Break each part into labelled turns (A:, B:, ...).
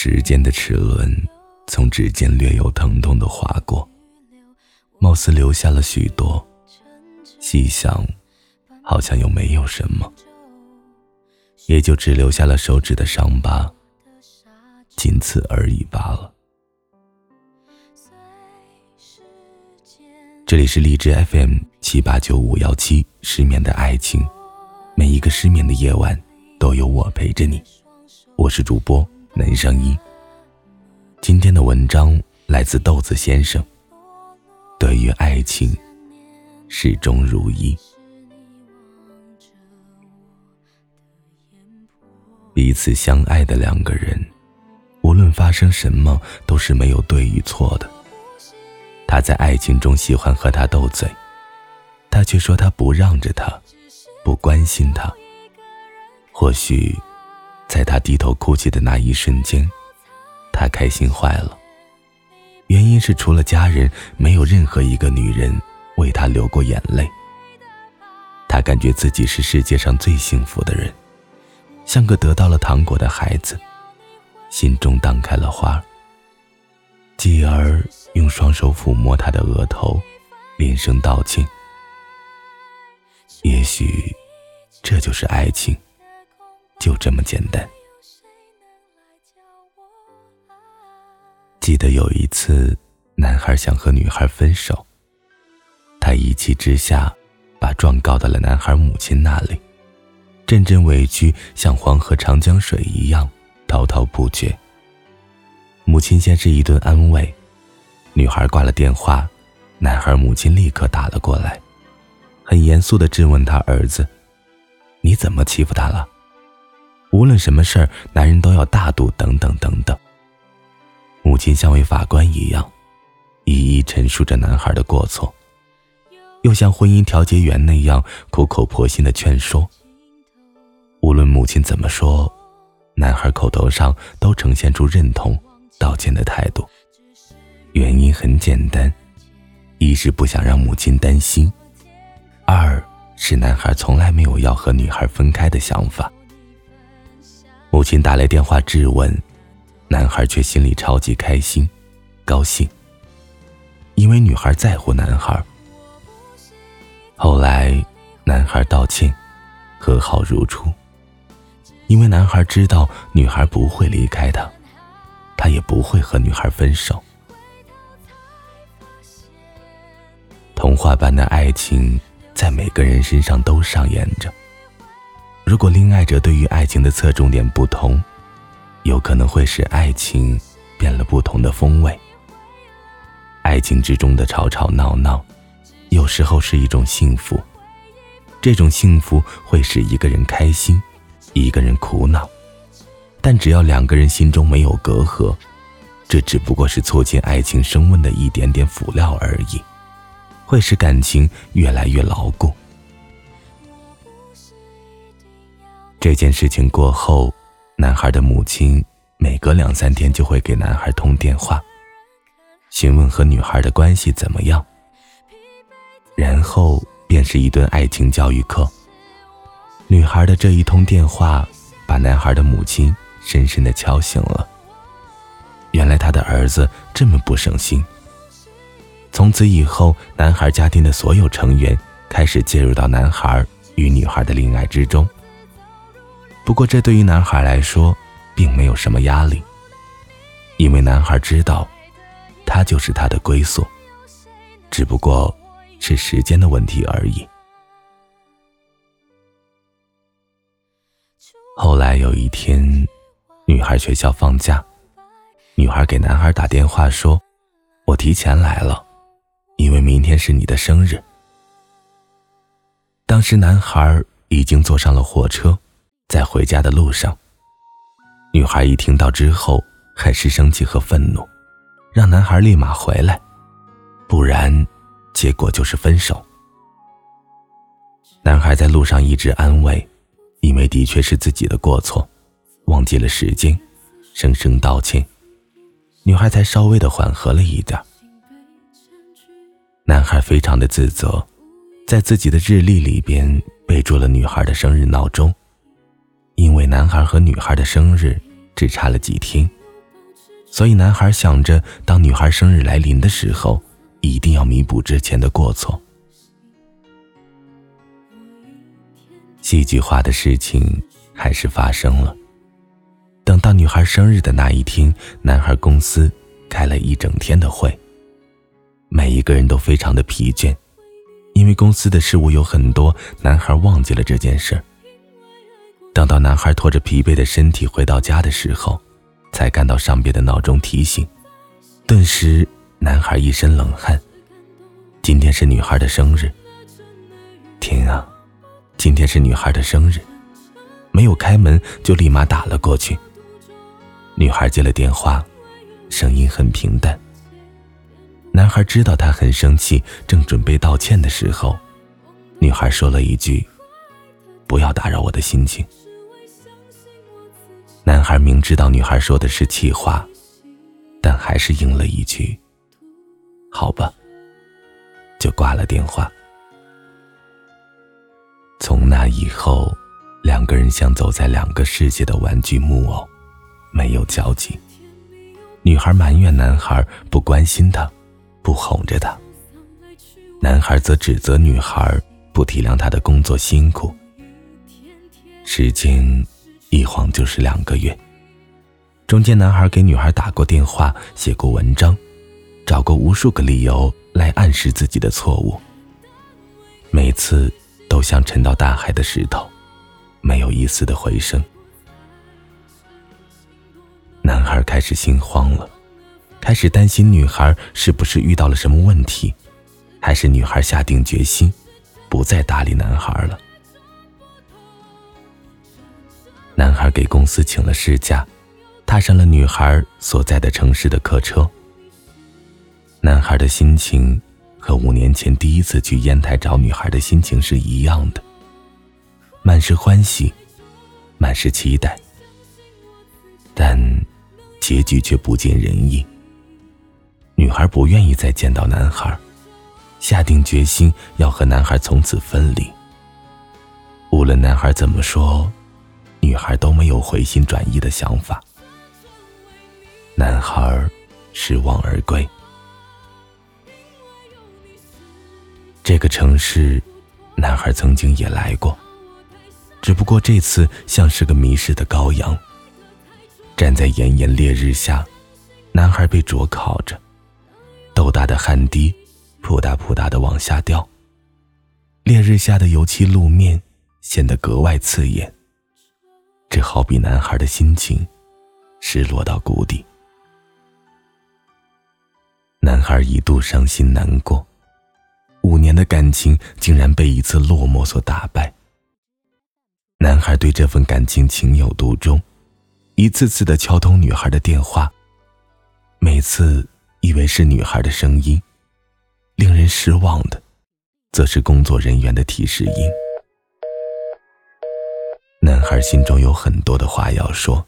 A: 时间的齿轮从指尖略有疼痛的划过，貌似留下了许多。细想，好像又没有什么，也就只留下了手指的伤疤，仅此而已罢了。这里是荔枝 FM 七八九五幺七失眠的爱情，每一个失眠的夜晚都有我陪着你，我是主播。男声音。今天的文章来自豆子先生。对于爱情，始终如一。彼此相爱的两个人，无论发生什么，都是没有对与错的。他在爱情中喜欢和他斗嘴，他却说他不让着他，不关心他。或许。在他低头哭泣的那一瞬间，他开心坏了。原因是除了家人，没有任何一个女人为他流过眼泪。他感觉自己是世界上最幸福的人，像个得到了糖果的孩子，心中荡开了花。继而用双手抚摸他的额头，连声道歉。也许，这就是爱情。就这么简单。记得有一次，男孩想和女孩分手，他一气之下，把状告到了男孩母亲那里，阵阵委屈像黄河长江水一样滔滔不绝。母亲先是一顿安慰，女孩挂了电话，男孩母亲立刻打了过来，很严肃的质问他儿子：“你怎么欺负他了？”无论什么事儿，男人都要大度，等等等等。母亲像位法官一样，一一陈述着男孩的过错，又像婚姻调解员那样苦口婆心的劝说。无论母亲怎么说，男孩口头上都呈现出认同、道歉的态度。原因很简单：一是不想让母亲担心，二是男孩从来没有要和女孩分开的想法。母亲打来电话质问，男孩却心里超级开心、高兴，因为女孩在乎男孩。后来，男孩道歉，和好如初，因为男孩知道女孩不会离开他，他也不会和女孩分手。童话般的爱情，在每个人身上都上演着。如果恋爱者对于爱情的侧重点不同，有可能会使爱情变了不同的风味。爱情之中的吵吵闹闹，有时候是一种幸福，这种幸福会使一个人开心，一个人苦恼。但只要两个人心中没有隔阂，这只不过是促进爱情升温的一点点辅料而已，会使感情越来越牢固。这件事情过后，男孩的母亲每隔两三天就会给男孩通电话，询问和女孩的关系怎么样。然后便是一顿爱情教育课。女孩的这一通电话，把男孩的母亲深深的敲醒了。原来他的儿子这么不省心。从此以后，男孩家庭的所有成员开始介入到男孩与女孩的恋爱之中。不过，这对于男孩来说，并没有什么压力，因为男孩知道，他就是他的归宿，只不过是时间的问题而已。后来有一天，女孩学校放假，女孩给男孩打电话说：“我提前来了，因为明天是你的生日。”当时男孩已经坐上了火车。在回家的路上，女孩一听到之后，很是生气和愤怒，让男孩立马回来，不然，结果就是分手。男孩在路上一直安慰，因为的确是自己的过错，忘记了时间，声声道歉，女孩才稍微的缓和了一点。男孩非常的自责，在自己的日历里边备注了女孩的生日闹钟。因为男孩和女孩的生日只差了几天，所以男孩想着，当女孩生日来临的时候，一定要弥补之前的过错。戏剧化的事情还是发生了。等到女孩生日的那一天，男孩公司开了一整天的会，每一个人都非常的疲倦，因为公司的事务有很多，男孩忘记了这件事。等到男孩拖着疲惫的身体回到家的时候，才看到上边的闹钟提醒，顿时男孩一身冷汗。今天是女孩的生日。天啊，今天是女孩的生日，没有开门就立马打了过去。女孩接了电话，声音很平淡。男孩知道她很生气，正准备道歉的时候，女孩说了一句：“不要打扰我的心情。”男孩明知道女孩说的是气话，但还是应了一句：“好吧。”就挂了电话。从那以后，两个人像走在两个世界的玩具木偶，没有交集。女孩埋怨男孩不关心她，不哄着她；男孩则指责女孩不体谅他的工作辛苦。时间。一晃就是两个月，中间男孩给女孩打过电话，写过文章，找过无数个理由来暗示自己的错误。每次都像沉到大海的石头，没有一丝的回声。男孩开始心慌了，开始担心女孩是不是遇到了什么问题，还是女孩下定决心不再搭理男孩了。男孩给公司请了事假，踏上了女孩所在的城市的客车。男孩的心情和五年前第一次去烟台找女孩的心情是一样的，满是欢喜，满是期待。但结局却不尽人意。女孩不愿意再见到男孩，下定决心要和男孩从此分离。无论男孩怎么说。女孩都没有回心转意的想法，男孩失望而归。这个城市，男孩曾经也来过，只不过这次像是个迷失的羔羊。站在炎炎烈日下，男孩被灼烤着，豆大的汗滴扑嗒扑嗒的往下掉，烈日下的油漆路面显得格外刺眼。这好比男孩的心情失落到谷底。男孩一度伤心难过，五年的感情竟然被一次落寞所打败。男孩对这份感情情有独钟，一次次的敲通女孩的电话，每次以为是女孩的声音，令人失望的，则是工作人员的提示音。男孩心中有很多的话要说，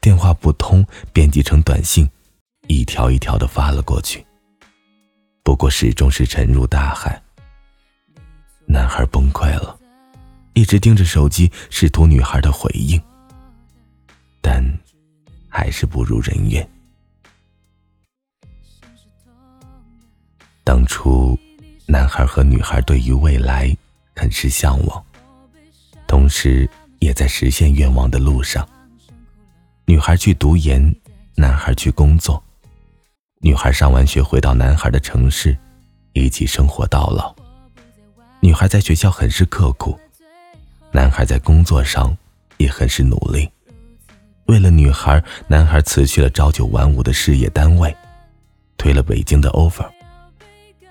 A: 电话不通，编辑成短信，一条一条的发了过去。不过始终是沉入大海。男孩崩溃了，一直盯着手机，试图女孩的回应，但还是不如人愿。当初，男孩和女孩对于未来很是向往，同时。也在实现愿望的路上。女孩去读研，男孩去工作。女孩上完学回到男孩的城市，一起生活到老。女孩在学校很是刻苦，男孩在工作上也很是努力。为了女孩，男孩辞去了朝九晚五的事业单位，推了北京的 offer。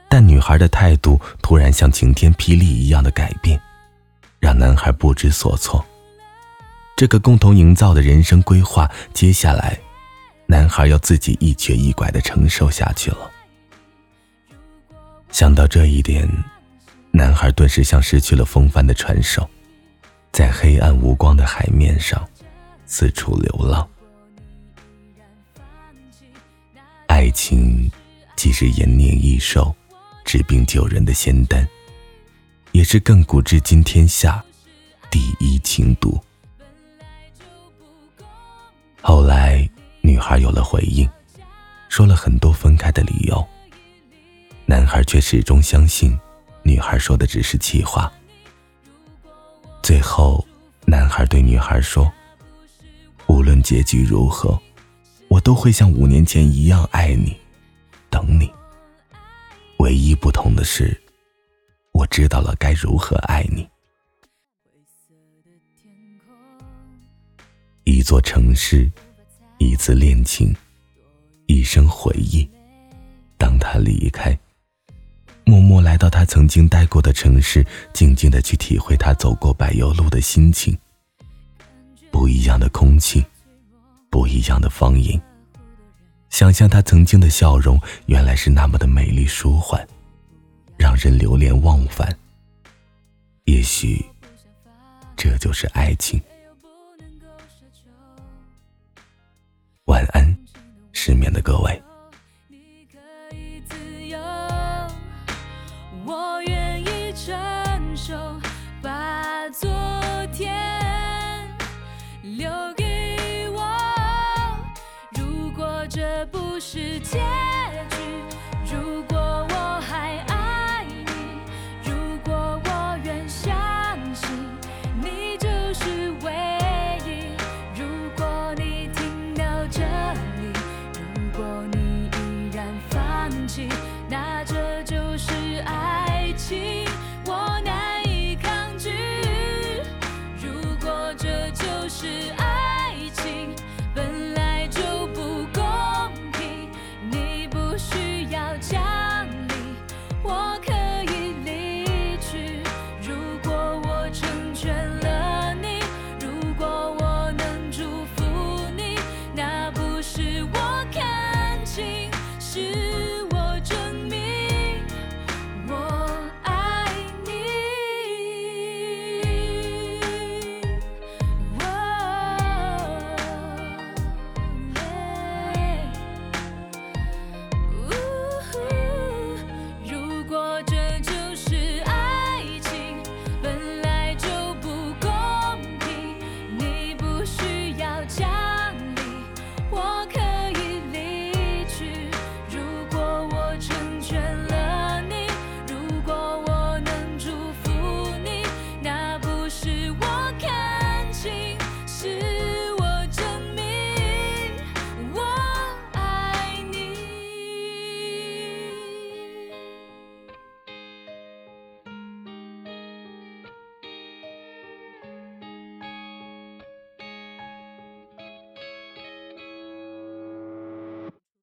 A: 但女孩的态度突然像晴天霹雳一样的改变，让男孩不知所措。这个共同营造的人生规划，接下来，男孩要自己一瘸一拐的承受下去了。想到这一点，男孩顿时像失去了风帆的船手，在黑暗无光的海面上四处流浪。爱情既是延年益寿、治病救人的仙丹，也是亘古至今天下第一情毒。后来，
B: 女孩有了回应，说了很多分开的理由。男孩却始终相信，女孩说的只是气话。最后，男孩对女孩说：“无论结局如何，我都会像五年前一样爱你，等你。唯一不同的是，我知道了该如何爱你。”一座城市，一次恋情，一生回忆。当他离开，默默来到他曾经待过的城市，静静的去体会他走过柏油路的心情。不一样的空气，不一样的方言。想象他曾经的笑容，原来是那么的美丽舒缓，让人流连忘返。也许，这就是爱情。失眠的各位。